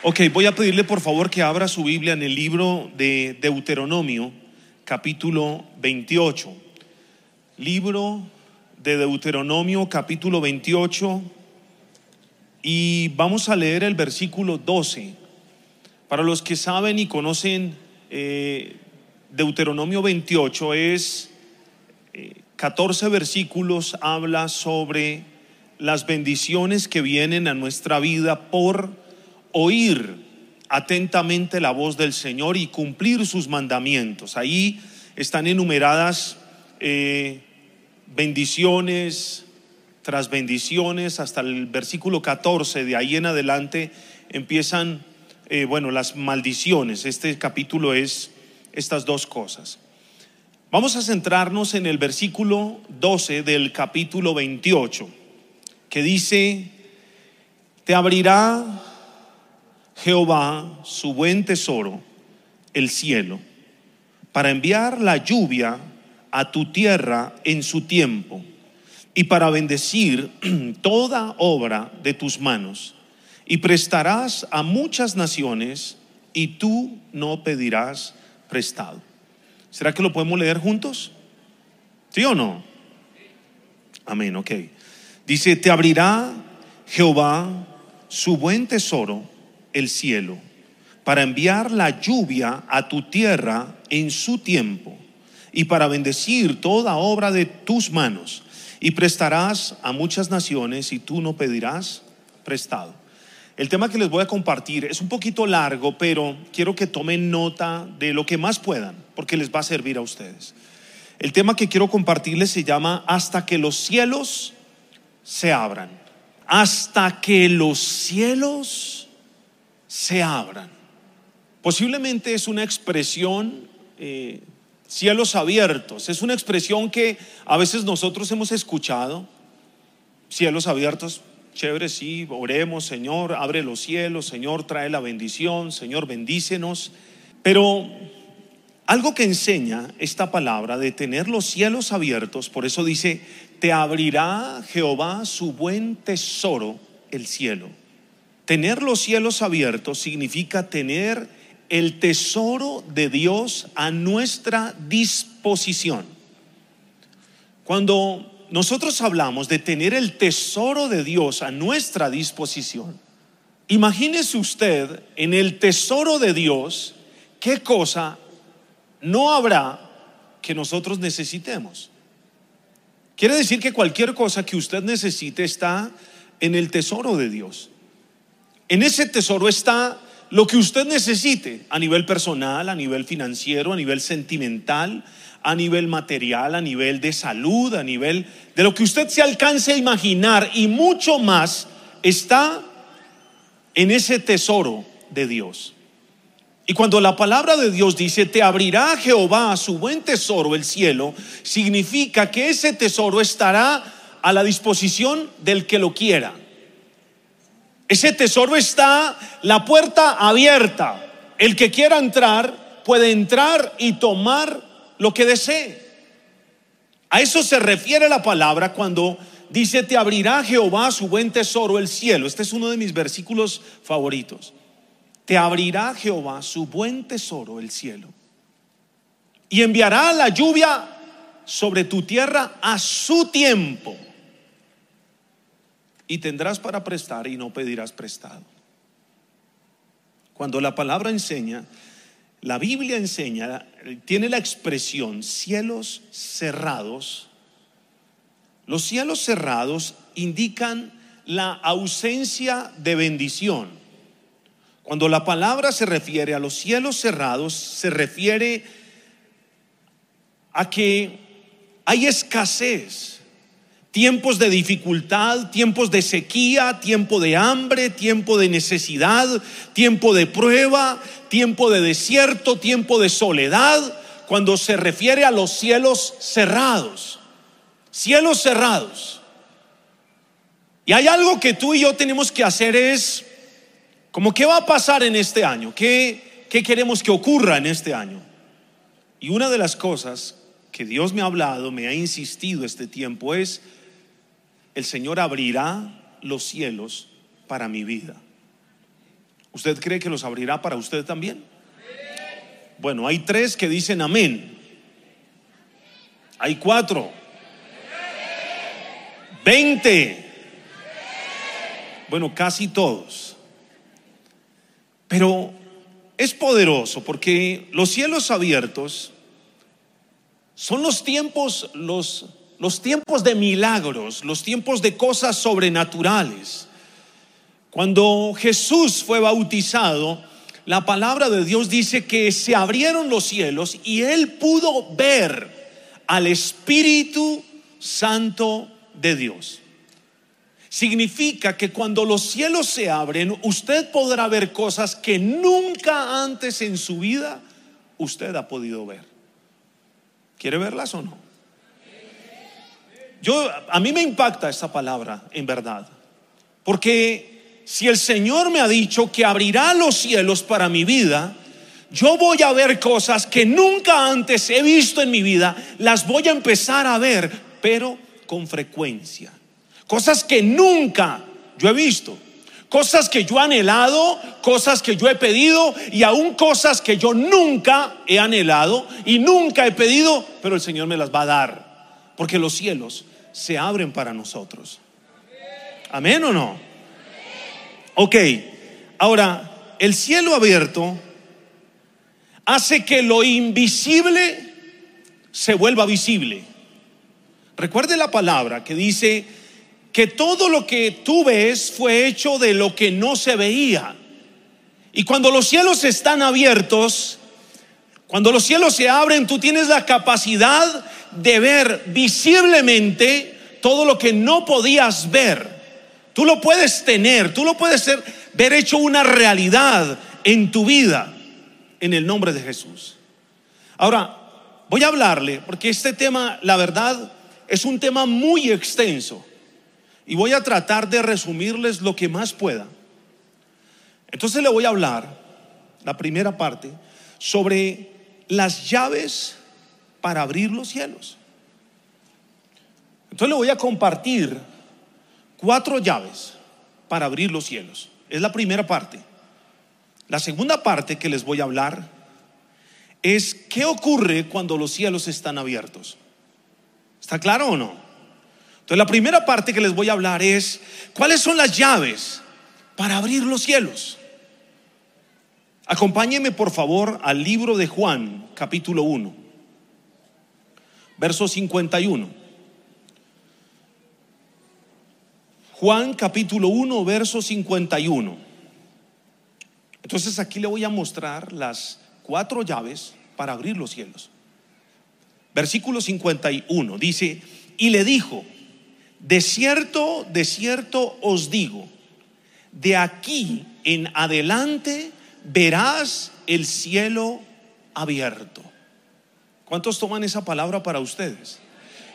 Ok, voy a pedirle por favor que abra su Biblia en el libro de Deuteronomio, capítulo 28. Libro de Deuteronomio, capítulo 28. Y vamos a leer el versículo 12. Para los que saben y conocen eh, Deuteronomio 28, es 14 eh, versículos, habla sobre las bendiciones que vienen a nuestra vida por oír atentamente la voz del Señor y cumplir sus mandamientos. Ahí están enumeradas eh, bendiciones tras bendiciones hasta el versículo 14, de ahí en adelante empiezan, eh, bueno, las maldiciones. Este capítulo es estas dos cosas. Vamos a centrarnos en el versículo 12 del capítulo 28, que dice, te abrirá Jehová su buen tesoro, el cielo, para enviar la lluvia a tu tierra en su tiempo y para bendecir toda obra de tus manos. Y prestarás a muchas naciones y tú no pedirás prestado. ¿Será que lo podemos leer juntos? ¿Sí o no? Amén, ok. Dice, te abrirá Jehová su buen tesoro el cielo para enviar la lluvia a tu tierra en su tiempo y para bendecir toda obra de tus manos. Y prestarás a muchas naciones y tú no pedirás prestado. El tema que les voy a compartir es un poquito largo, pero quiero que tomen nota de lo que más puedan, porque les va a servir a ustedes. El tema que quiero compartirles se llama Hasta que los cielos se abran. Hasta que los cielos se abran. Posiblemente es una expresión, eh, cielos abiertos, es una expresión que a veces nosotros hemos escuchado, cielos abiertos, chévere, sí, oremos, Señor, abre los cielos, Señor, trae la bendición, Señor, bendícenos, pero algo que enseña esta palabra de tener los cielos abiertos, por eso dice, te abrirá Jehová su buen tesoro, el cielo. Tener los cielos abiertos significa tener el tesoro de Dios a nuestra disposición. Cuando nosotros hablamos de tener el tesoro de Dios a nuestra disposición, imagínese usted en el tesoro de Dios qué cosa no habrá que nosotros necesitemos. Quiere decir que cualquier cosa que usted necesite está en el tesoro de Dios. En ese tesoro está lo que usted necesite a nivel personal, a nivel financiero, a nivel sentimental, a nivel material, a nivel de salud, a nivel de lo que usted se alcance a imaginar y mucho más está en ese tesoro de Dios. Y cuando la palabra de Dios dice, te abrirá Jehová su buen tesoro el cielo, significa que ese tesoro estará a la disposición del que lo quiera. Ese tesoro está la puerta abierta. El que quiera entrar puede entrar y tomar lo que desee. A eso se refiere la palabra cuando dice, te abrirá Jehová su buen tesoro, el cielo. Este es uno de mis versículos favoritos. Te abrirá Jehová su buen tesoro, el cielo. Y enviará la lluvia sobre tu tierra a su tiempo y tendrás para prestar y no pedirás prestado. Cuando la palabra enseña, la Biblia enseña, tiene la expresión cielos cerrados. Los cielos cerrados indican la ausencia de bendición. Cuando la palabra se refiere a los cielos cerrados, se refiere a que hay escasez tiempos de dificultad, tiempos de sequía, tiempo de hambre, tiempo de necesidad, tiempo de prueba, tiempo de desierto, tiempo de soledad, cuando se refiere a los cielos cerrados. Cielos cerrados. Y hay algo que tú y yo tenemos que hacer es, como, ¿qué va a pasar en este año? ¿Qué, qué queremos que ocurra en este año? Y una de las cosas que Dios me ha hablado, me ha insistido este tiempo es, el Señor abrirá los cielos para mi vida. ¿Usted cree que los abrirá para usted también? Bueno, hay tres que dicen amén. Hay cuatro. Veinte. Bueno, casi todos. Pero es poderoso porque los cielos abiertos son los tiempos, los, los tiempos de milagros, los tiempos de cosas sobrenaturales. Cuando Jesús fue bautizado, la palabra de Dios dice que se abrieron los cielos y él pudo ver al Espíritu Santo de Dios. Significa que cuando los cielos se abren, usted podrá ver cosas que nunca antes en su vida usted ha podido ver. ¿Quiere verlas o no? Yo a mí me impacta esta palabra en verdad, porque si el Señor me ha dicho que abrirá los cielos para mi vida, yo voy a ver cosas que nunca antes he visto en mi vida, las voy a empezar a ver, pero con frecuencia. Cosas que nunca yo he visto. Cosas que yo he anhelado, cosas que yo he pedido y aún cosas que yo nunca he anhelado y nunca he pedido, pero el Señor me las va a dar. Porque los cielos se abren para nosotros. Amén o no? Ok, ahora, el cielo abierto hace que lo invisible se vuelva visible. Recuerde la palabra que dice que todo lo que tú ves fue hecho de lo que no se veía. Y cuando los cielos están abiertos, cuando los cielos se abren, tú tienes la capacidad de ver visiblemente todo lo que no podías ver. Tú lo puedes tener, tú lo puedes ser, ver hecho una realidad en tu vida, en el nombre de Jesús. Ahora, voy a hablarle, porque este tema, la verdad, es un tema muy extenso. Y voy a tratar de resumirles lo que más pueda. Entonces le voy a hablar, la primera parte, sobre las llaves para abrir los cielos. Entonces le voy a compartir cuatro llaves para abrir los cielos. Es la primera parte. La segunda parte que les voy a hablar es qué ocurre cuando los cielos están abiertos. ¿Está claro o no? Entonces la primera parte que les voy a hablar es cuáles son las llaves para abrir los cielos. Acompáñenme por favor al libro de Juan, capítulo 1, verso 51. Juan capítulo 1, verso 51. Entonces aquí le voy a mostrar las cuatro llaves para abrir los cielos. Versículo 51 dice, y le dijo, de cierto, de cierto os digo, de aquí en adelante verás el cielo abierto. ¿Cuántos toman esa palabra para ustedes?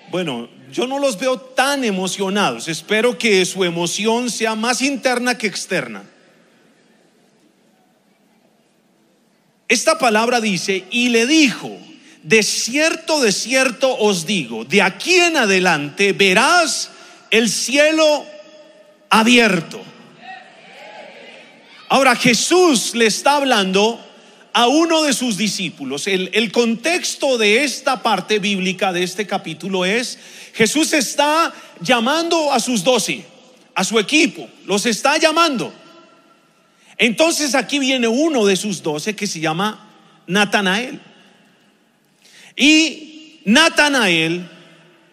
Bueno, yo no los veo tan emocionados. Espero que su emoción sea más interna que externa. Esta palabra dice, y le dijo, de cierto, de cierto os digo, de aquí en adelante verás el cielo abierto. Ahora Jesús le está hablando a uno de sus discípulos. El, el, contexto de esta parte bíblica, de este capítulo, es Jesús está llamando a sus doce, a su equipo, los está llamando. Entonces aquí viene uno de sus doce que se llama Natanael. Y Natanael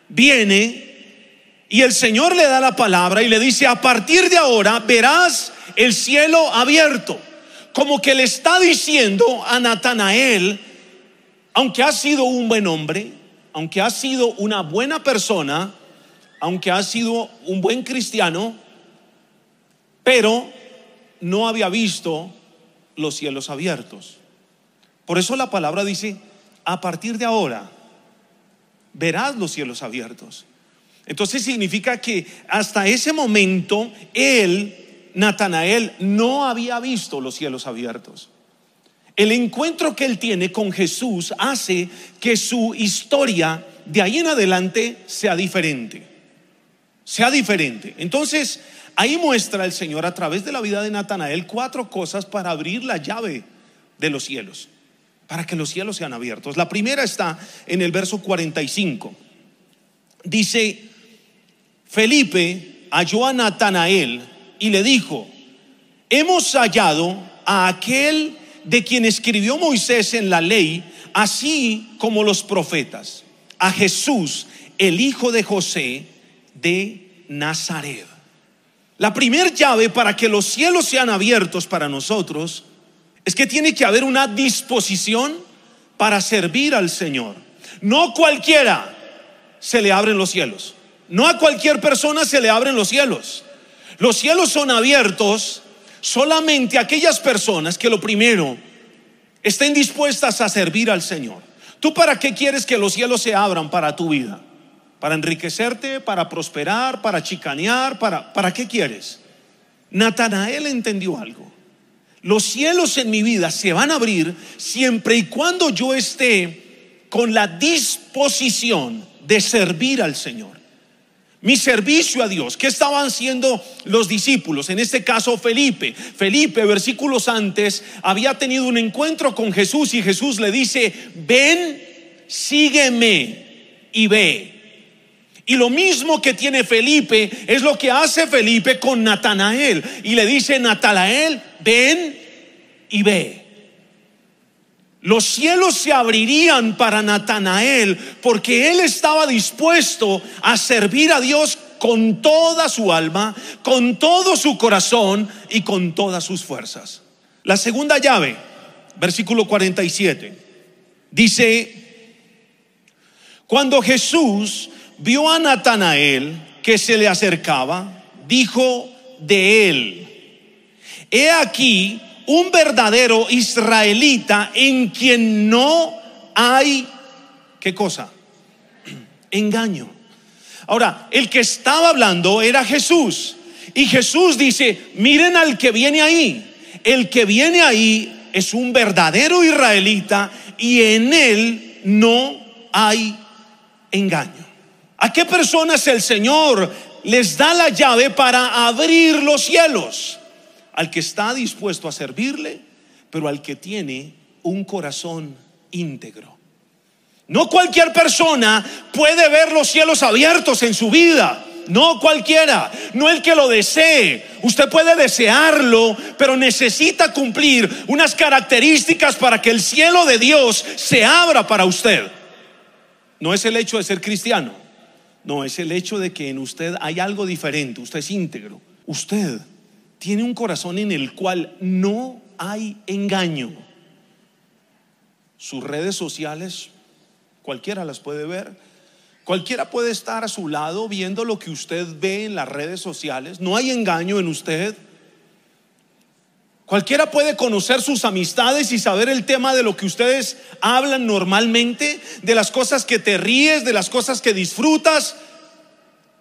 viene y el Señor le da la palabra y le dice, a partir de ahora verás el cielo abierto como que le está diciendo a Natanael, aunque ha sido un buen hombre, aunque ha sido una buena persona, aunque ha sido un buen cristiano, pero no había visto los cielos abiertos. Por eso la palabra dice, a partir de ahora verás los cielos abiertos. Entonces significa que hasta ese momento él Natanael no había visto los cielos abiertos. El encuentro que él tiene con Jesús hace que su historia de ahí en adelante sea diferente. Sea diferente. Entonces, Ahí muestra el Señor a través de la vida de Natanael cuatro cosas para abrir la llave de los cielos, para que los cielos sean abiertos. La primera está en el verso 45. Dice, Felipe halló a Natanael y le dijo, hemos hallado a aquel de quien escribió Moisés en la ley, así como los profetas, a Jesús, el hijo de José de Nazaret. La primera llave para que los cielos sean abiertos para nosotros es que tiene que haber una disposición para servir al Señor. No cualquiera se le abren los cielos. No a cualquier persona se le abren los cielos. Los cielos son abiertos solamente a aquellas personas que lo primero estén dispuestas a servir al Señor. ¿Tú para qué quieres que los cielos se abran para tu vida? para enriquecerte, para prosperar, para chicanear, para, ¿para qué quieres? Natanael entendió algo. Los cielos en mi vida se van a abrir siempre y cuando yo esté con la disposición de servir al Señor. Mi servicio a Dios. ¿Qué estaban haciendo los discípulos? En este caso Felipe. Felipe, versículos antes, había tenido un encuentro con Jesús y Jesús le dice, ven, sígueme y ve. Y lo mismo que tiene Felipe es lo que hace Felipe con Natanael. Y le dice, Natanael, ven y ve. Los cielos se abrirían para Natanael porque él estaba dispuesto a servir a Dios con toda su alma, con todo su corazón y con todas sus fuerzas. La segunda llave, versículo 47, dice, cuando Jesús vio a Natanael que se le acercaba, dijo de él, he aquí un verdadero israelita en quien no hay, ¿qué cosa? Engaño. Ahora, el que estaba hablando era Jesús. Y Jesús dice, miren al que viene ahí. El que viene ahí es un verdadero israelita y en él no hay engaño. ¿A qué personas el Señor les da la llave para abrir los cielos? Al que está dispuesto a servirle, pero al que tiene un corazón íntegro. No cualquier persona puede ver los cielos abiertos en su vida. No cualquiera, no el que lo desee. Usted puede desearlo, pero necesita cumplir unas características para que el cielo de Dios se abra para usted. No es el hecho de ser cristiano. No, es el hecho de que en usted hay algo diferente, usted es íntegro. Usted tiene un corazón en el cual no hay engaño. Sus redes sociales, cualquiera las puede ver. Cualquiera puede estar a su lado viendo lo que usted ve en las redes sociales. No hay engaño en usted. Cualquiera puede conocer sus amistades y saber el tema de lo que ustedes hablan normalmente, de las cosas que te ríes, de las cosas que disfrutas,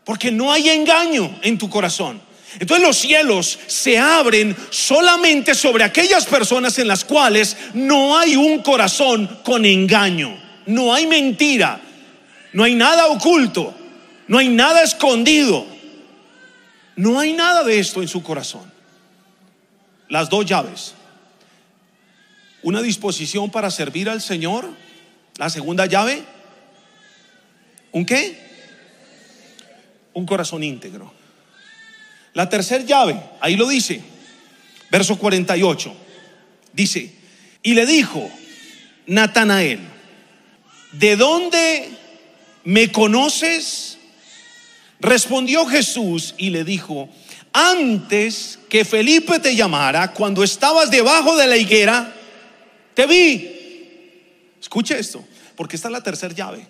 porque no hay engaño en tu corazón. Entonces los cielos se abren solamente sobre aquellas personas en las cuales no hay un corazón con engaño, no hay mentira, no hay nada oculto, no hay nada escondido, no hay nada de esto en su corazón las dos llaves. Una disposición para servir al Señor. La segunda llave, ¿un qué? Un corazón íntegro. La tercera llave, ahí lo dice, verso 48, dice, y le dijo, Natanael, ¿de dónde me conoces? Respondió Jesús y le dijo, antes que Felipe te llamara, cuando estabas debajo de la higuera, te vi. Escuche esto, porque esta es la tercera llave.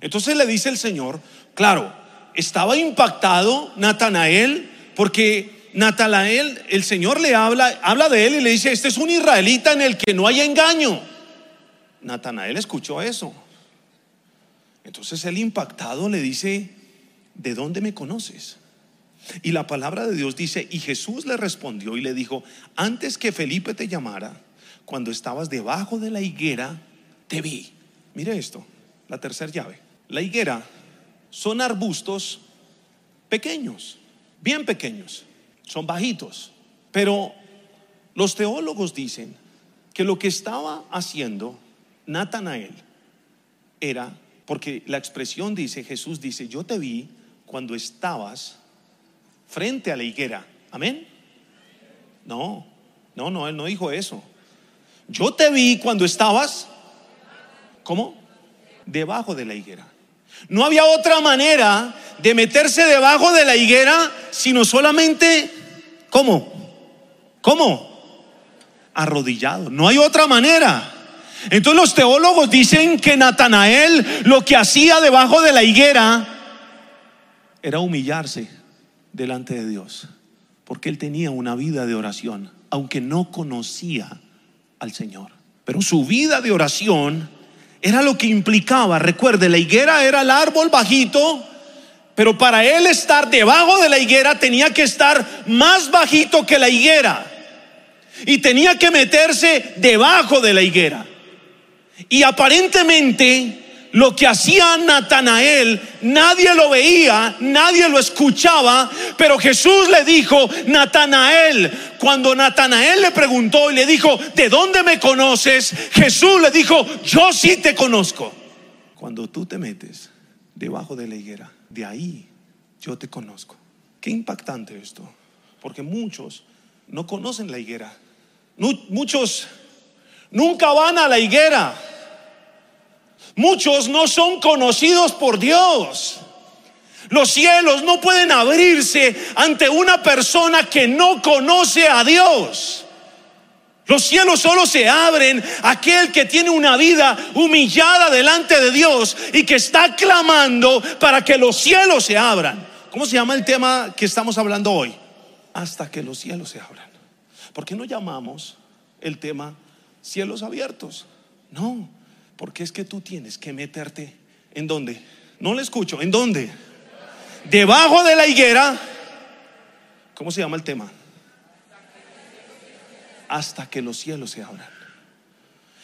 Entonces le dice el Señor, claro, estaba impactado Natanael porque Natanael, el Señor le habla, habla de él y le dice, este es un israelita en el que no hay engaño. Natanael escuchó eso. Entonces él impactado le dice, ¿de dónde me conoces? Y la palabra de Dios dice, y Jesús le respondió y le dijo, antes que Felipe te llamara, cuando estabas debajo de la higuera, te vi. Mire esto, la tercera llave. La higuera son arbustos pequeños, bien pequeños, son bajitos. Pero los teólogos dicen que lo que estaba haciendo Natanael era, porque la expresión dice, Jesús dice, yo te vi cuando estabas frente a la higuera. Amén. No, no, no, él no dijo eso. Yo te vi cuando estabas, ¿cómo? Debajo de la higuera. No había otra manera de meterse debajo de la higuera, sino solamente, ¿cómo? ¿Cómo? Arrodillado. No hay otra manera. Entonces los teólogos dicen que Natanael lo que hacía debajo de la higuera era humillarse delante de Dios, porque él tenía una vida de oración, aunque no conocía al Señor. Pero su vida de oración era lo que implicaba, recuerde, la higuera era el árbol bajito, pero para él estar debajo de la higuera tenía que estar más bajito que la higuera. Y tenía que meterse debajo de la higuera. Y aparentemente lo que hacía Natanael, nadie lo veía, nadie lo escuchaba, pero Jesús le dijo, Natanael, cuando Natanael le preguntó y le dijo, ¿de dónde me conoces? Jesús le dijo, yo sí te conozco. Cuando tú te metes debajo de la higuera, de ahí yo te conozco. Qué impactante esto, porque muchos no conocen la higuera. Muchos nunca van a la higuera. Muchos no son conocidos por Dios. Los cielos no pueden abrirse ante una persona que no conoce a Dios. Los cielos solo se abren aquel que tiene una vida humillada delante de Dios y que está clamando para que los cielos se abran. ¿Cómo se llama el tema que estamos hablando hoy? Hasta que los cielos se abran. ¿Por qué no llamamos el tema cielos abiertos? No, porque es que tú tienes que meterte en dónde. No le escucho, ¿en dónde? Debajo de la higuera. ¿Cómo se llama el tema? Hasta que los cielos se abran.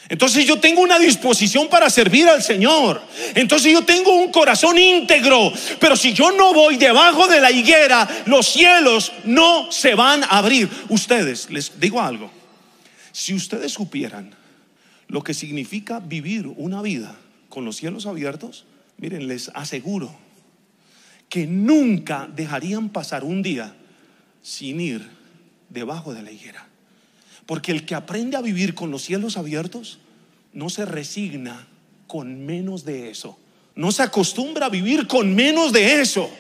Entonces yo tengo una disposición para servir al Señor. Entonces yo tengo un corazón íntegro. Pero si yo no voy debajo de la higuera, los cielos no se van a abrir. Ustedes, les digo algo. Si ustedes supieran lo que significa vivir una vida con los cielos abiertos, miren, les aseguro que nunca dejarían pasar un día sin ir debajo de la higuera. Porque el que aprende a vivir con los cielos abiertos no se resigna con menos de eso. No se acostumbra a vivir con menos de eso.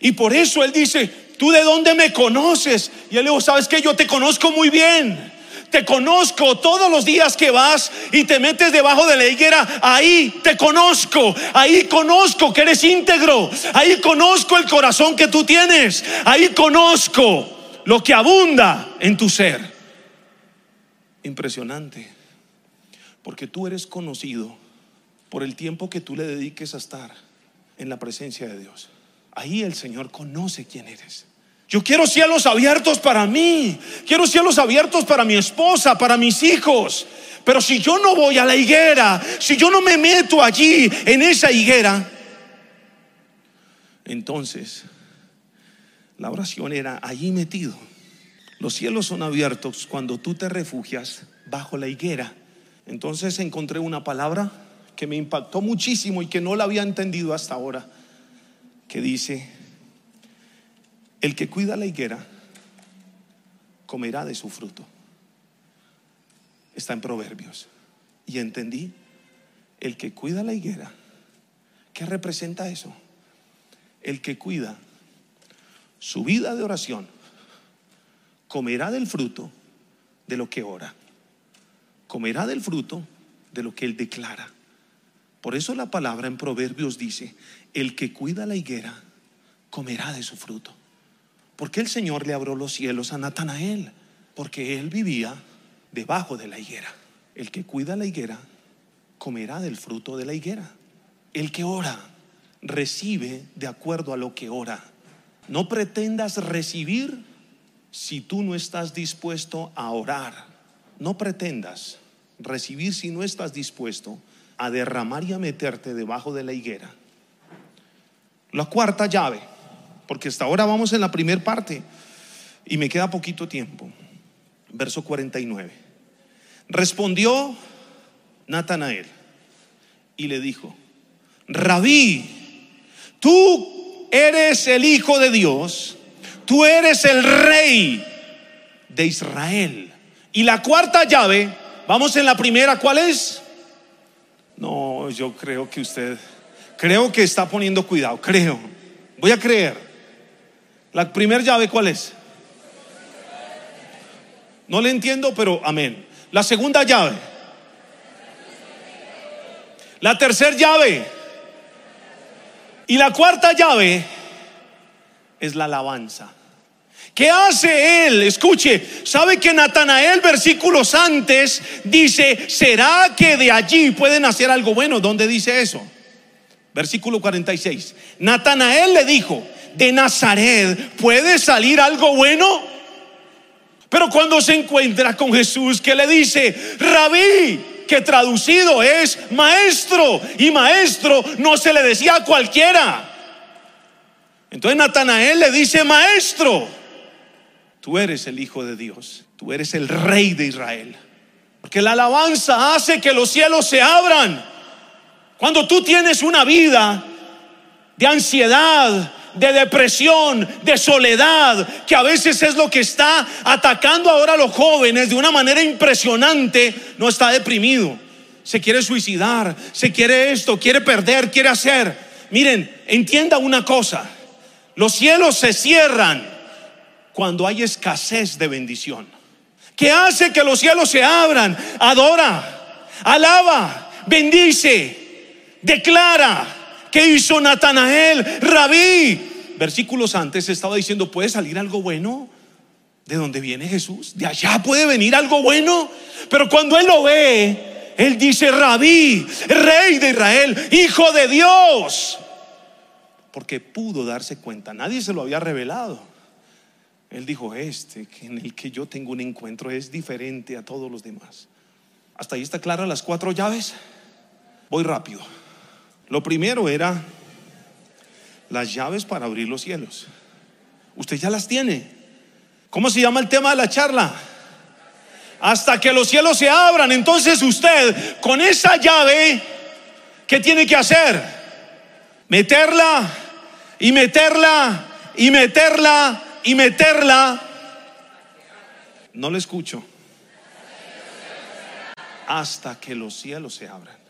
Y por eso él dice, ¿tú de dónde me conoces? Y él le dijo, ¿sabes que Yo te conozco muy bien te conozco todos los días que vas y te metes debajo de la higuera, ahí te conozco, ahí conozco que eres íntegro, ahí conozco el corazón que tú tienes, ahí conozco lo que abunda en tu ser. Impresionante, porque tú eres conocido por el tiempo que tú le dediques a estar en la presencia de Dios. Ahí el Señor conoce quién eres. Yo quiero cielos abiertos para mí. Quiero cielos abiertos para mi esposa, para mis hijos. Pero si yo no voy a la higuera, si yo no me meto allí en esa higuera, entonces la oración era allí metido. Los cielos son abiertos cuando tú te refugias bajo la higuera. Entonces encontré una palabra que me impactó muchísimo y que no la había entendido hasta ahora, que dice, el que cuida la higuera comerá de su fruto. Está en Proverbios. Y entendí, el que cuida la higuera, ¿qué representa eso? El que cuida su vida de oración comerá del fruto de lo que ora. Comerá del fruto de lo que él declara. Por eso la palabra en Proverbios dice, el que cuida la higuera comerá de su fruto. ¿Por qué el Señor le abrió los cielos a Natanael? Porque él vivía debajo de la higuera. El que cuida la higuera comerá del fruto de la higuera. El que ora recibe de acuerdo a lo que ora. No pretendas recibir si tú no estás dispuesto a orar. No pretendas recibir si no estás dispuesto a derramar y a meterte debajo de la higuera. La cuarta llave porque hasta ahora vamos en la primera parte y me queda poquito tiempo. Verso 49. Respondió Natanael y le dijo, Rabí, tú eres el Hijo de Dios, tú eres el Rey de Israel. Y la cuarta llave, vamos en la primera, ¿cuál es? No, yo creo que usted, creo que está poniendo cuidado, creo. Voy a creer. La primera llave, ¿cuál es? No le entiendo, pero amén. La segunda llave. La tercera llave. Y la cuarta llave es la alabanza. ¿Qué hace él? Escuche, ¿sabe que Natanael versículos antes dice, ¿será que de allí pueden hacer algo bueno? ¿Dónde dice eso? Versículo 46. Natanael le dijo, de Nazaret puede salir algo bueno. Pero cuando se encuentra con Jesús, que le dice, rabí, que traducido es maestro, y maestro no se le decía a cualquiera. Entonces Natanael le dice, maestro, tú eres el Hijo de Dios, tú eres el Rey de Israel. Porque la alabanza hace que los cielos se abran. Cuando tú tienes una vida de ansiedad, de depresión, de soledad, que a veces es lo que está atacando ahora a los jóvenes de una manera impresionante, no está deprimido. Se quiere suicidar, se quiere esto, quiere perder, quiere hacer. Miren, entienda una cosa, los cielos se cierran cuando hay escasez de bendición. ¿Qué hace que los cielos se abran? Adora, alaba, bendice, declara ¿Qué hizo Natanael? Rabí. Versículos antes estaba diciendo, ¿puede salir algo bueno? ¿De dónde viene Jesús? ¿De allá puede venir algo bueno? Pero cuando él lo ve, él dice, Rabí, rey de Israel, hijo de Dios. Porque pudo darse cuenta, nadie se lo había revelado. Él dijo, este en el que yo tengo un encuentro es diferente a todos los demás. Hasta ahí está clara las cuatro llaves. Voy rápido. Lo primero era las llaves para abrir los cielos. Usted ya las tiene. ¿Cómo se llama el tema de la charla? Hasta que los cielos se abran. Entonces usted con esa llave, ¿qué tiene que hacer? Meterla y meterla y meterla y meterla. No le escucho. Hasta que los cielos se abran.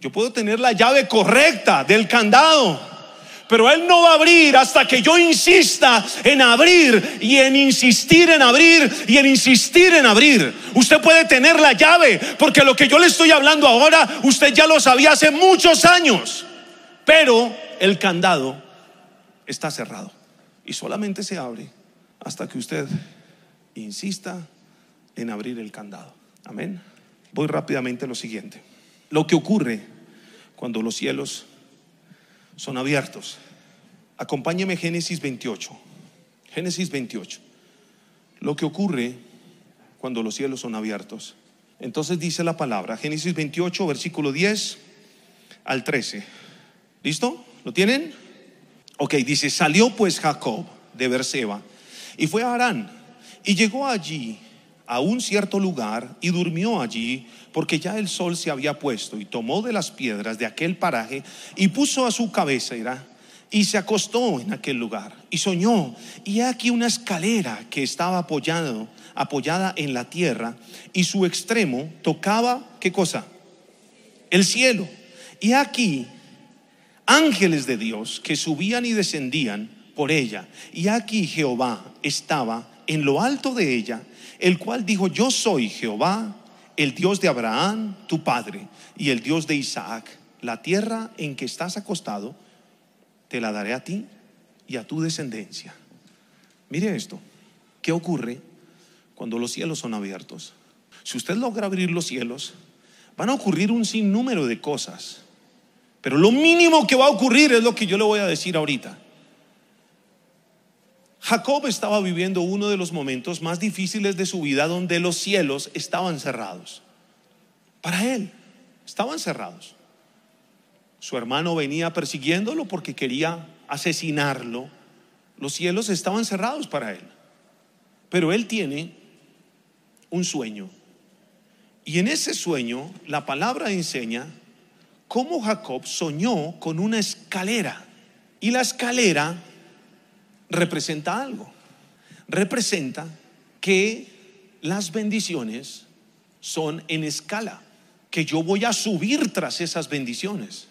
Yo puedo tener la llave correcta del candado, pero Él no va a abrir hasta que yo insista en abrir y en insistir en abrir y en insistir en abrir. Usted puede tener la llave, porque lo que yo le estoy hablando ahora, usted ya lo sabía hace muchos años, pero el candado está cerrado y solamente se abre hasta que usted insista en abrir el candado. Amén. Voy rápidamente a lo siguiente lo que ocurre cuando los cielos son abiertos. Acompáñeme Génesis 28. Génesis 28. Lo que ocurre cuando los cielos son abiertos. Entonces dice la palabra, Génesis 28, versículo 10 al 13. ¿Listo? ¿Lo tienen? Ok, dice, salió pues Jacob de Berseba y fue a Harán y llegó allí a un cierto lugar y durmió allí porque ya el sol se había puesto y tomó de las piedras de aquel paraje y puso a su cabeza y se acostó en aquel lugar y soñó. Y aquí una escalera que estaba apoyado, apoyada en la tierra y su extremo tocaba qué cosa el cielo. Y aquí ángeles de Dios que subían y descendían por ella. Y aquí Jehová estaba en lo alto de ella el cual dijo, yo soy Jehová, el Dios de Abraham, tu padre, y el Dios de Isaac. La tierra en que estás acostado, te la daré a ti y a tu descendencia. Mire esto, ¿qué ocurre cuando los cielos son abiertos? Si usted logra abrir los cielos, van a ocurrir un sinnúmero de cosas. Pero lo mínimo que va a ocurrir es lo que yo le voy a decir ahorita. Jacob estaba viviendo uno de los momentos más difíciles de su vida donde los cielos estaban cerrados. Para él, estaban cerrados. Su hermano venía persiguiéndolo porque quería asesinarlo. Los cielos estaban cerrados para él. Pero él tiene un sueño. Y en ese sueño la palabra enseña cómo Jacob soñó con una escalera. Y la escalera representa algo. Representa que las bendiciones son en escala, que yo voy a subir tras esas bendiciones.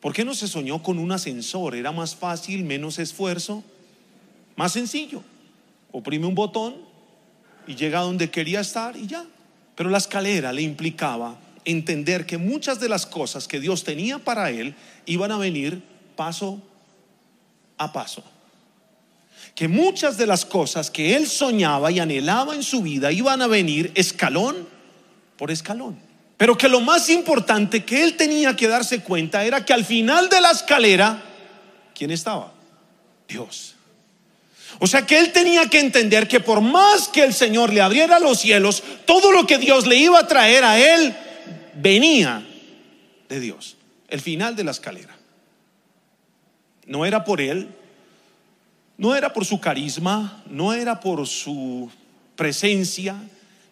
¿Por qué no se soñó con un ascensor? Era más fácil, menos esfuerzo, más sencillo. Oprime un botón y llega a donde quería estar y ya. Pero la escalera le implicaba entender que muchas de las cosas que Dios tenía para él iban a venir paso a paso. Que muchas de las cosas que él soñaba y anhelaba en su vida iban a venir escalón por escalón. Pero que lo más importante que él tenía que darse cuenta era que al final de la escalera, ¿quién estaba? Dios. O sea que él tenía que entender que por más que el Señor le abriera los cielos, todo lo que Dios le iba a traer a él venía de Dios. El final de la escalera. No era por él, no era por su carisma, no era por su presencia,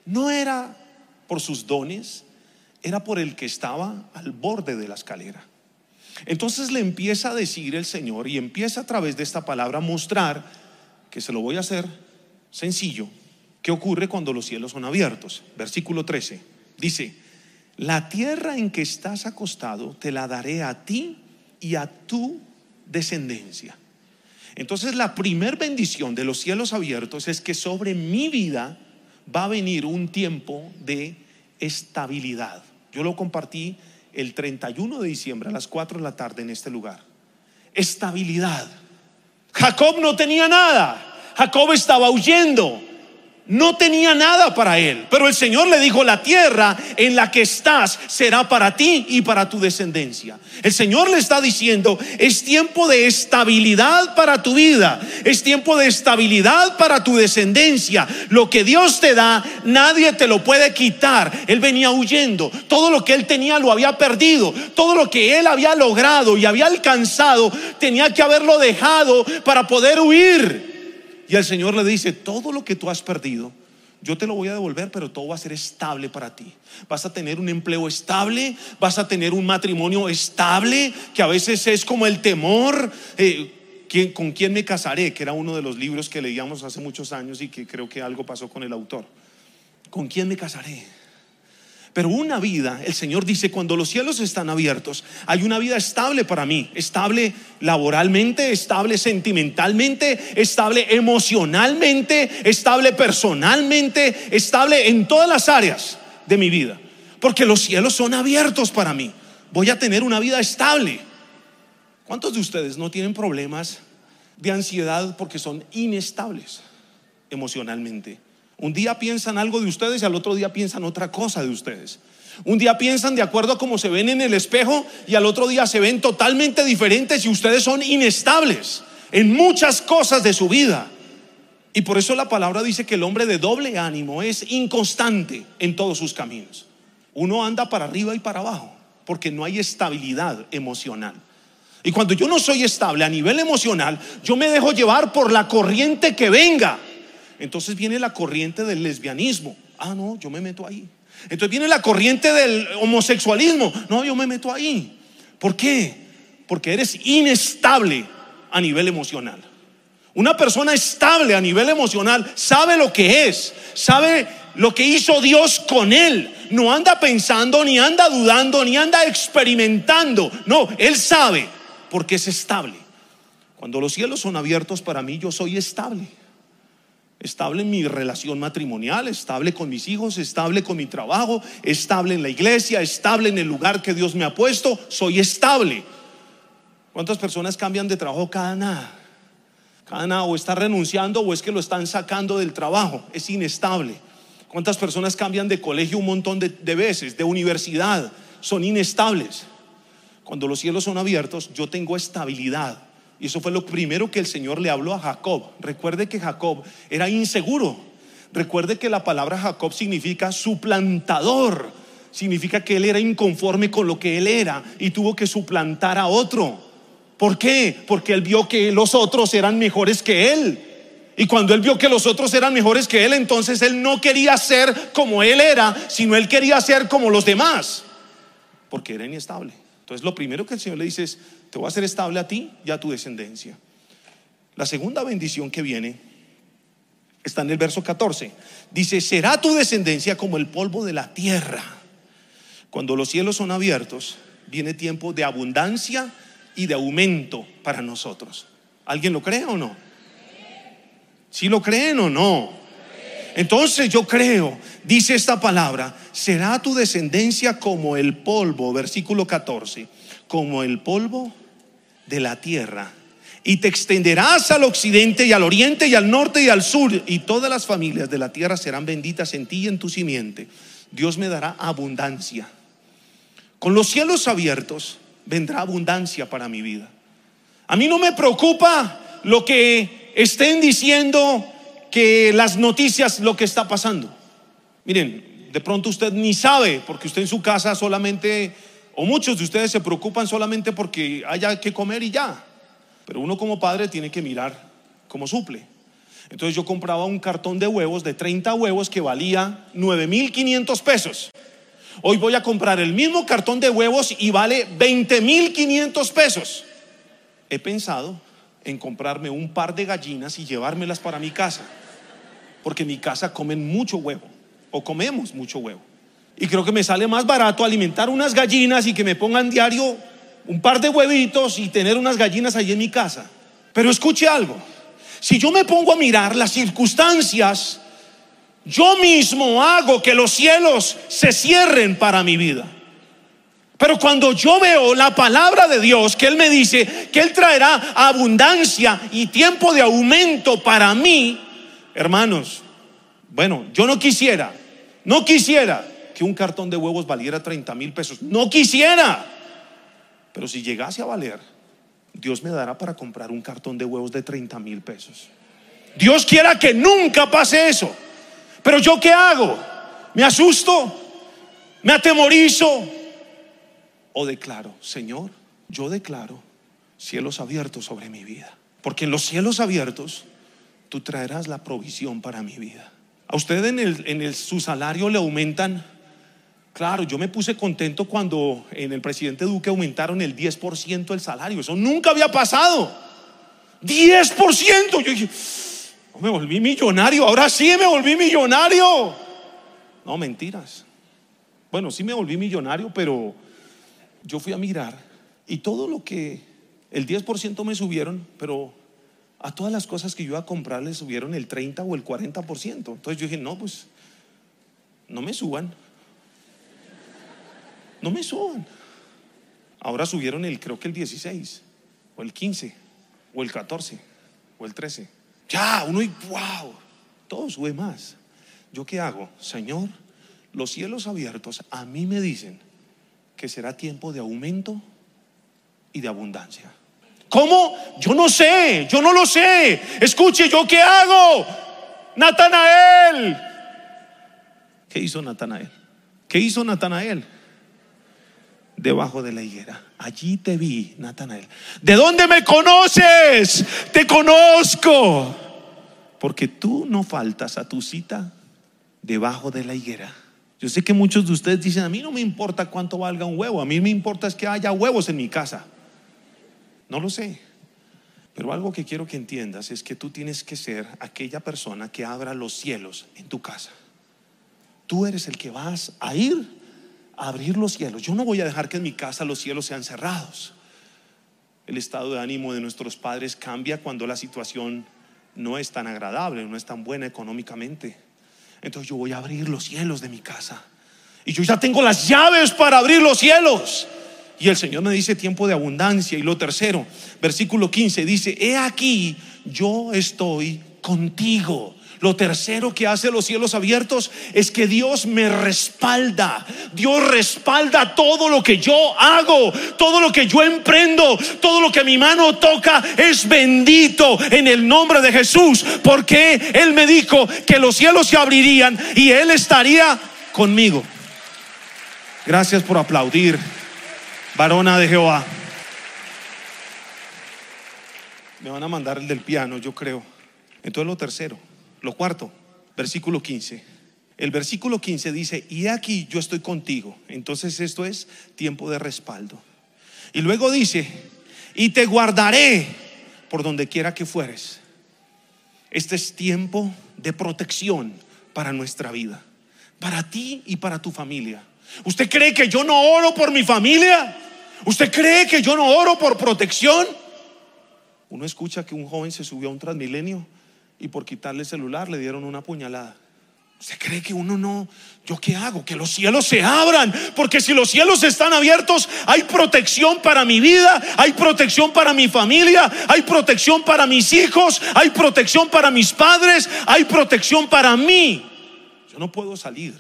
no era por sus dones, era por el que estaba al borde de la escalera. Entonces le empieza a decir el Señor y empieza a través de esta palabra a mostrar que se lo voy a hacer sencillo. ¿Qué ocurre cuando los cielos son abiertos? Versículo 13. Dice, la tierra en que estás acostado te la daré a ti y a tu descendencia. Entonces la primer bendición de los cielos abiertos es que sobre mi vida va a venir un tiempo de estabilidad. Yo lo compartí el 31 de diciembre a las 4 de la tarde en este lugar. Estabilidad. Jacob no tenía nada. Jacob estaba huyendo no tenía nada para él. Pero el Señor le dijo, la tierra en la que estás será para ti y para tu descendencia. El Señor le está diciendo, es tiempo de estabilidad para tu vida, es tiempo de estabilidad para tu descendencia. Lo que Dios te da, nadie te lo puede quitar. Él venía huyendo, todo lo que él tenía lo había perdido, todo lo que él había logrado y había alcanzado, tenía que haberlo dejado para poder huir. Y el Señor le dice, todo lo que tú has perdido, yo te lo voy a devolver, pero todo va a ser estable para ti. Vas a tener un empleo estable, vas a tener un matrimonio estable, que a veces es como el temor. Eh, ¿Con quién me casaré? Que era uno de los libros que leíamos hace muchos años y que creo que algo pasó con el autor. ¿Con quién me casaré? Pero una vida, el Señor dice, cuando los cielos están abiertos, hay una vida estable para mí, estable laboralmente, estable sentimentalmente, estable emocionalmente, estable personalmente, estable en todas las áreas de mi vida. Porque los cielos son abiertos para mí. Voy a tener una vida estable. ¿Cuántos de ustedes no tienen problemas de ansiedad porque son inestables emocionalmente? Un día piensan algo de ustedes y al otro día piensan otra cosa de ustedes. Un día piensan de acuerdo a cómo se ven en el espejo y al otro día se ven totalmente diferentes y ustedes son inestables en muchas cosas de su vida. Y por eso la palabra dice que el hombre de doble ánimo es inconstante en todos sus caminos. Uno anda para arriba y para abajo porque no hay estabilidad emocional. Y cuando yo no soy estable a nivel emocional, yo me dejo llevar por la corriente que venga. Entonces viene la corriente del lesbianismo. Ah, no, yo me meto ahí. Entonces viene la corriente del homosexualismo. No, yo me meto ahí. ¿Por qué? Porque eres inestable a nivel emocional. Una persona estable a nivel emocional sabe lo que es, sabe lo que hizo Dios con él. No anda pensando, ni anda dudando, ni anda experimentando. No, él sabe porque es estable. Cuando los cielos son abiertos para mí, yo soy estable estable en mi relación matrimonial, estable con mis hijos, estable con mi trabajo, estable en la iglesia, estable en el lugar que Dios me ha puesto, soy estable. ¿Cuántas personas cambian de trabajo cada nada? Cada nada o está renunciando o es que lo están sacando del trabajo, es inestable. ¿Cuántas personas cambian de colegio un montón de, de veces, de universidad? Son inestables. Cuando los cielos son abiertos, yo tengo estabilidad y eso fue lo primero que el Señor le habló a Jacob. Recuerde que Jacob era inseguro. Recuerde que la palabra Jacob significa suplantador. Significa que él era inconforme con lo que él era y tuvo que suplantar a otro. ¿Por qué? Porque él vio que los otros eran mejores que él. Y cuando él vio que los otros eran mejores que él, entonces él no quería ser como él era, sino él quería ser como los demás, porque era inestable. Entonces lo primero que el Señor le dice es, te voy a hacer estable a ti y a tu descendencia. La segunda bendición que viene está en el verso 14. Dice, será tu descendencia como el polvo de la tierra. Cuando los cielos son abiertos, viene tiempo de abundancia y de aumento para nosotros. ¿Alguien lo cree o no? ¿Si lo creen o no? Entonces yo creo, dice esta palabra, será tu descendencia como el polvo, versículo 14, como el polvo de la tierra. Y te extenderás al occidente y al oriente y al norte y al sur, y todas las familias de la tierra serán benditas en ti y en tu simiente. Dios me dará abundancia. Con los cielos abiertos vendrá abundancia para mi vida. A mí no me preocupa lo que estén diciendo que las noticias, lo que está pasando. Miren, de pronto usted ni sabe, porque usted en su casa solamente, o muchos de ustedes se preocupan solamente porque haya que comer y ya. Pero uno como padre tiene que mirar cómo suple. Entonces yo compraba un cartón de huevos de 30 huevos que valía 9.500 pesos. Hoy voy a comprar el mismo cartón de huevos y vale 20.500 pesos. He pensado en comprarme un par de gallinas y llevármelas para mi casa. Porque en mi casa comen mucho huevo o comemos mucho huevo. Y creo que me sale más barato alimentar unas gallinas y que me pongan diario un par de huevitos y tener unas gallinas ahí en mi casa. Pero escuche algo. Si yo me pongo a mirar las circunstancias, yo mismo hago que los cielos se cierren para mi vida. Pero cuando yo veo la palabra de Dios, que Él me dice que Él traerá abundancia y tiempo de aumento para mí, hermanos, bueno, yo no quisiera, no quisiera que un cartón de huevos valiera 30 mil pesos, no quisiera. Pero si llegase a valer, Dios me dará para comprar un cartón de huevos de 30 mil pesos. Dios quiera que nunca pase eso. Pero yo qué hago? ¿Me asusto? ¿Me atemorizo? o declaro, Señor, yo declaro cielos abiertos sobre mi vida. Porque en los cielos abiertos tú traerás la provisión para mi vida. A usted en, el, en su salario le aumentan. Claro, yo me puse contento cuando en el presidente Duque aumentaron el 10% el salario. Eso nunca había pasado. 10%. Yo dije, me volví millonario. Ahora sí me volví millonario. No, mentiras. Bueno, sí me volví millonario, pero yo fui a mirar y todo lo que el 10% me subieron, pero a todas las cosas que yo iba a comprar le subieron el 30 o el 40%. Entonces yo dije, no, pues no me suban. No me suban. Ahora subieron el, creo que el 16, o el 15, o el 14, o el 13. Ya, uno y wow, todo sube más. ¿Yo qué hago? Señor, los cielos abiertos a mí me dicen que será tiempo de aumento y de abundancia. ¿Cómo? Yo no sé, yo no lo sé. Escuche, ¿yo qué hago? Natanael. ¿Qué hizo Natanael? ¿Qué hizo Natanael? Debajo de la higuera. Allí te vi, Natanael. ¿De dónde me conoces? Te conozco. Porque tú no faltas a tu cita debajo de la higuera. Yo sé que muchos de ustedes dicen, a mí no me importa cuánto valga un huevo, a mí me importa es que haya huevos en mi casa. No lo sé. Pero algo que quiero que entiendas es que tú tienes que ser aquella persona que abra los cielos en tu casa. Tú eres el que vas a ir abrir los cielos. Yo no voy a dejar que en mi casa los cielos sean cerrados. El estado de ánimo de nuestros padres cambia cuando la situación no es tan agradable, no es tan buena económicamente. Entonces yo voy a abrir los cielos de mi casa. Y yo ya tengo las llaves para abrir los cielos. Y el Señor me dice tiempo de abundancia. Y lo tercero, versículo 15, dice, he aquí, yo estoy contigo. Lo tercero que hace los cielos abiertos es que Dios me respalda. Dios respalda todo lo que yo hago, todo lo que yo emprendo, todo lo que mi mano toca es bendito en el nombre de Jesús, porque Él me dijo que los cielos se abrirían y Él estaría conmigo. Gracias por aplaudir, varona de Jehová. van a mandar el del piano, yo creo. Entonces lo tercero, lo cuarto, versículo 15. El versículo 15 dice, y aquí yo estoy contigo. Entonces esto es tiempo de respaldo. Y luego dice, y te guardaré por donde quiera que fueres. Este es tiempo de protección para nuestra vida, para ti y para tu familia. ¿Usted cree que yo no oro por mi familia? ¿Usted cree que yo no oro por protección? Uno escucha que un joven se subió a un transmilenio y por quitarle el celular le dieron una puñalada. ¿Usted cree que uno no? ¿Yo qué hago? Que los cielos se abran. Porque si los cielos están abiertos, hay protección para mi vida, hay protección para mi familia, hay protección para mis hijos, hay protección para mis padres, hay protección para mí. Yo no puedo salir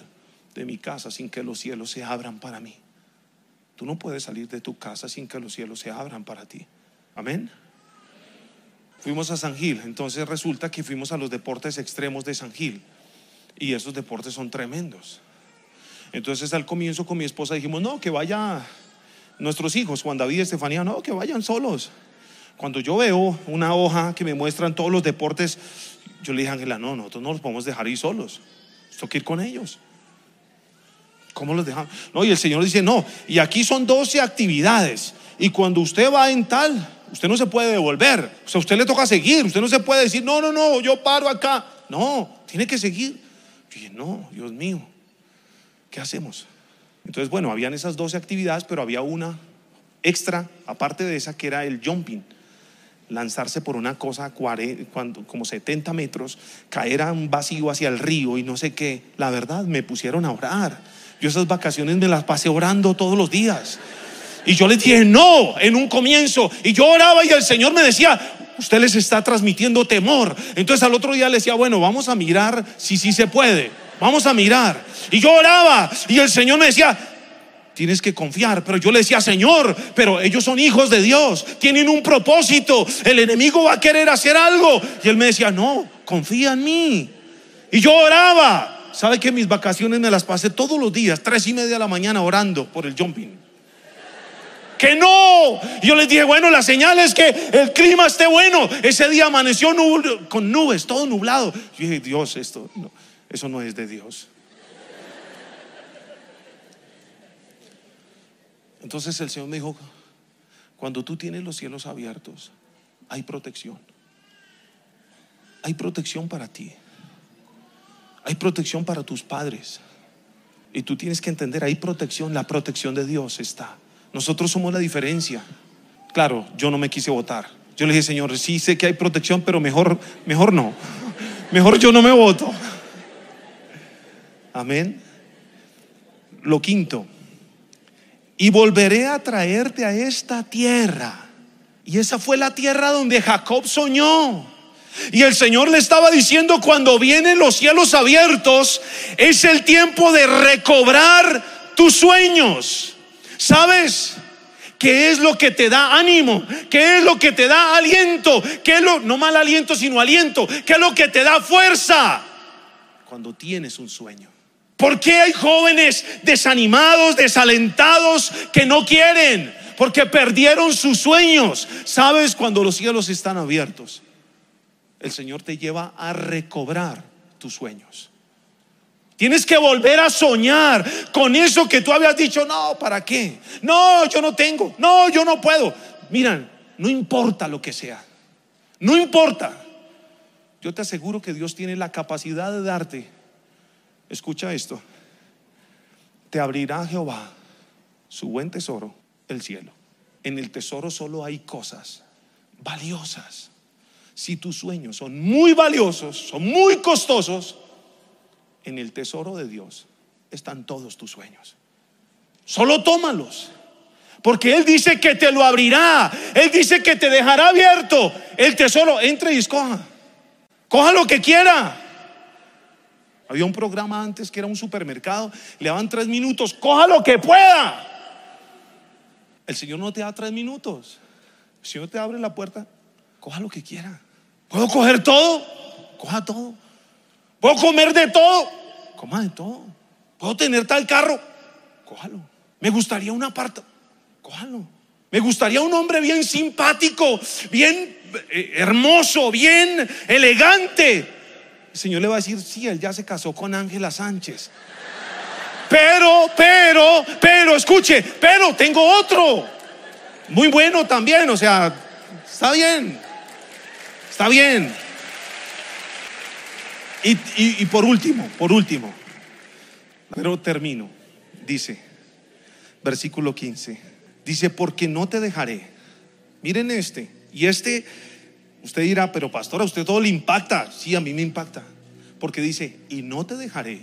de mi casa sin que los cielos se abran para mí. Tú no puedes salir de tu casa sin que los cielos se abran para ti. Amén. Fuimos a San Gil, entonces resulta que fuimos a los deportes extremos de San Gil. Y esos deportes son tremendos. Entonces al comienzo con mi esposa dijimos, no, que vaya nuestros hijos, Juan David y Estefanía, no, que vayan solos. Cuando yo veo una hoja que me muestran todos los deportes, yo le dije a Ángela, no, nosotros no los podemos dejar ir solos. Esto que ir con ellos. ¿Cómo los dejamos? No, y el Señor dice, no, y aquí son 12 actividades. Y cuando usted va en tal, usted no se puede devolver. O sea, usted le toca seguir. Usted no se puede decir, no, no, no, yo paro acá. No, tiene que seguir. Yo dije, no, Dios mío, ¿qué hacemos? Entonces, bueno, habían esas 12 actividades, pero había una extra, aparte de esa, que era el jumping. Lanzarse por una cosa como 70 metros, caer a un vacío hacia el río y no sé qué. La verdad, me pusieron a orar. Yo esas vacaciones me las pasé orando todos los días. Y yo les dije no en un comienzo. Y yo oraba y el Señor me decía, usted les está transmitiendo temor. Entonces al otro día le decía, bueno, vamos a mirar si sí se puede. Vamos a mirar. Y yo oraba y el Señor me decía, tienes que confiar. Pero yo le decía, Señor, pero ellos son hijos de Dios, tienen un propósito, el enemigo va a querer hacer algo. Y él me decía, no, confía en mí. Y yo oraba. ¿Sabe que mis vacaciones me las pasé todos los días, tres y media de la mañana orando por el jumping? Que no. Yo les dije, bueno, la señal es que el clima esté bueno. Ese día amaneció con nubes, todo nublado. Yo dije, Dios, esto, eso no es de Dios. Entonces el Señor me dijo, cuando tú tienes los cielos abiertos, hay protección. Hay protección para ti. Hay protección para tus padres. Y tú tienes que entender, hay protección, la protección de Dios está. Nosotros somos la diferencia. Claro, yo no me quise votar. Yo le dije, Señor, sí sé que hay protección, pero mejor, mejor no. Mejor yo no me voto. Amén. Lo quinto, y volveré a traerte a esta tierra. Y esa fue la tierra donde Jacob soñó. Y el Señor le estaba diciendo, cuando vienen los cielos abiertos, es el tiempo de recobrar tus sueños. ¿Sabes? ¿Qué es lo que te da ánimo? ¿Qué es lo que te da aliento? ¿Qué es lo, no mal aliento, sino aliento? ¿Qué es lo que te da fuerza? Cuando tienes un sueño. ¿Por qué hay jóvenes desanimados, desalentados, que no quieren? Porque perdieron sus sueños. ¿Sabes cuando los cielos están abiertos? El Señor te lleva a recobrar tus sueños. Tienes que volver a soñar con eso que tú habías dicho, no, ¿para qué? No, yo no tengo, no, yo no puedo. Miran, no importa lo que sea, no importa. Yo te aseguro que Dios tiene la capacidad de darte, escucha esto, te abrirá Jehová su buen tesoro, el cielo. En el tesoro solo hay cosas valiosas. Si tus sueños son muy valiosos, son muy costosos, en el tesoro de Dios están todos tus sueños. Solo tómalos. Porque Él dice que te lo abrirá. Él dice que te dejará abierto el tesoro. Entre y escoja. Coja lo que quiera. Había un programa antes que era un supermercado. Le daban tres minutos. Coja lo que pueda. El Señor no te da tres minutos. El Señor te abre la puerta. Coja lo que quiera. ¿Puedo coger todo? Coja todo. ¿Puedo comer de todo? Coma de todo. ¿Puedo tener tal carro? Cójalo. Me gustaría un aparto. Cójalo. Me gustaría un hombre bien simpático, bien eh, hermoso, bien elegante. El Señor le va a decir, sí, él ya se casó con Ángela Sánchez. Pero, pero, pero, escuche, pero tengo otro. Muy bueno también, o sea, está bien. Está bien. Y, por último, por último, pero termino, dice, versículo 15, dice, porque no te dejaré. Miren este, y este, usted dirá, pero pastor, a usted todo le impacta. Sí, a mí me impacta. Porque dice, y no te dejaré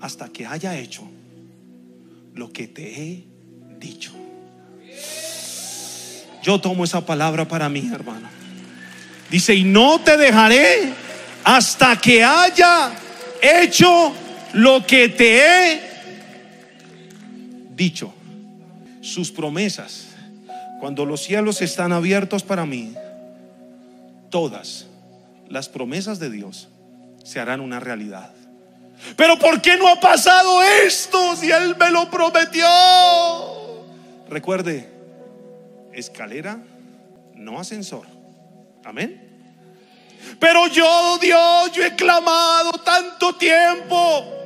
hasta que haya hecho lo que te he dicho. Yo tomo esa palabra para mí, hermano. Dice, y no te dejaré hasta que haya hecho lo que te he dicho. Sus promesas, cuando los cielos están abiertos para mí, todas las promesas de Dios se harán una realidad. Pero ¿por qué no ha pasado esto si Él me lo prometió? Recuerde, escalera, no ascensor. Amén. Pero yo, Dios, yo he clamado tanto tiempo.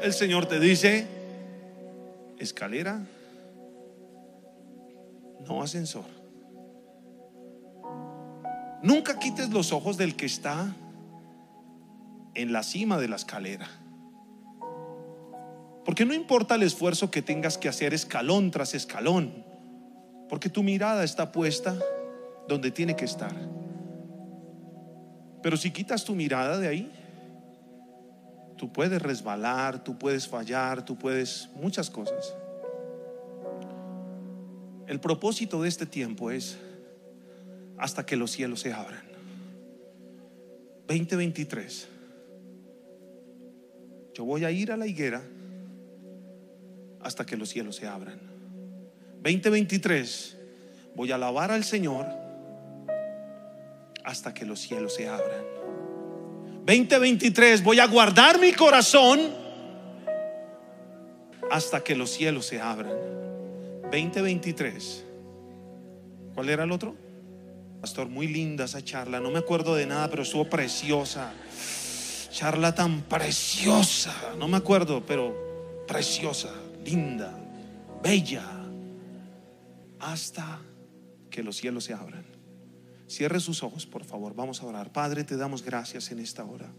El Señor te dice, escalera, no ascensor. Nunca quites los ojos del que está en la cima de la escalera. Porque no importa el esfuerzo que tengas que hacer escalón tras escalón, porque tu mirada está puesta donde tiene que estar. Pero si quitas tu mirada de ahí, tú puedes resbalar, tú puedes fallar, tú puedes muchas cosas. El propósito de este tiempo es hasta que los cielos se abran. 2023. Yo voy a ir a la higuera hasta que los cielos se abran. 2023. Voy a alabar al Señor hasta que los cielos se abran. 2023, voy a guardar mi corazón hasta que los cielos se abran. 2023. ¿Cuál era el otro? Pastor, muy linda esa charla. No me acuerdo de nada, pero estuvo preciosa. Charla tan preciosa. No me acuerdo, pero preciosa, linda, bella. Hasta que los cielos se abran. Cierre sus ojos, por favor. Vamos a orar. Padre, te damos gracias en esta hora.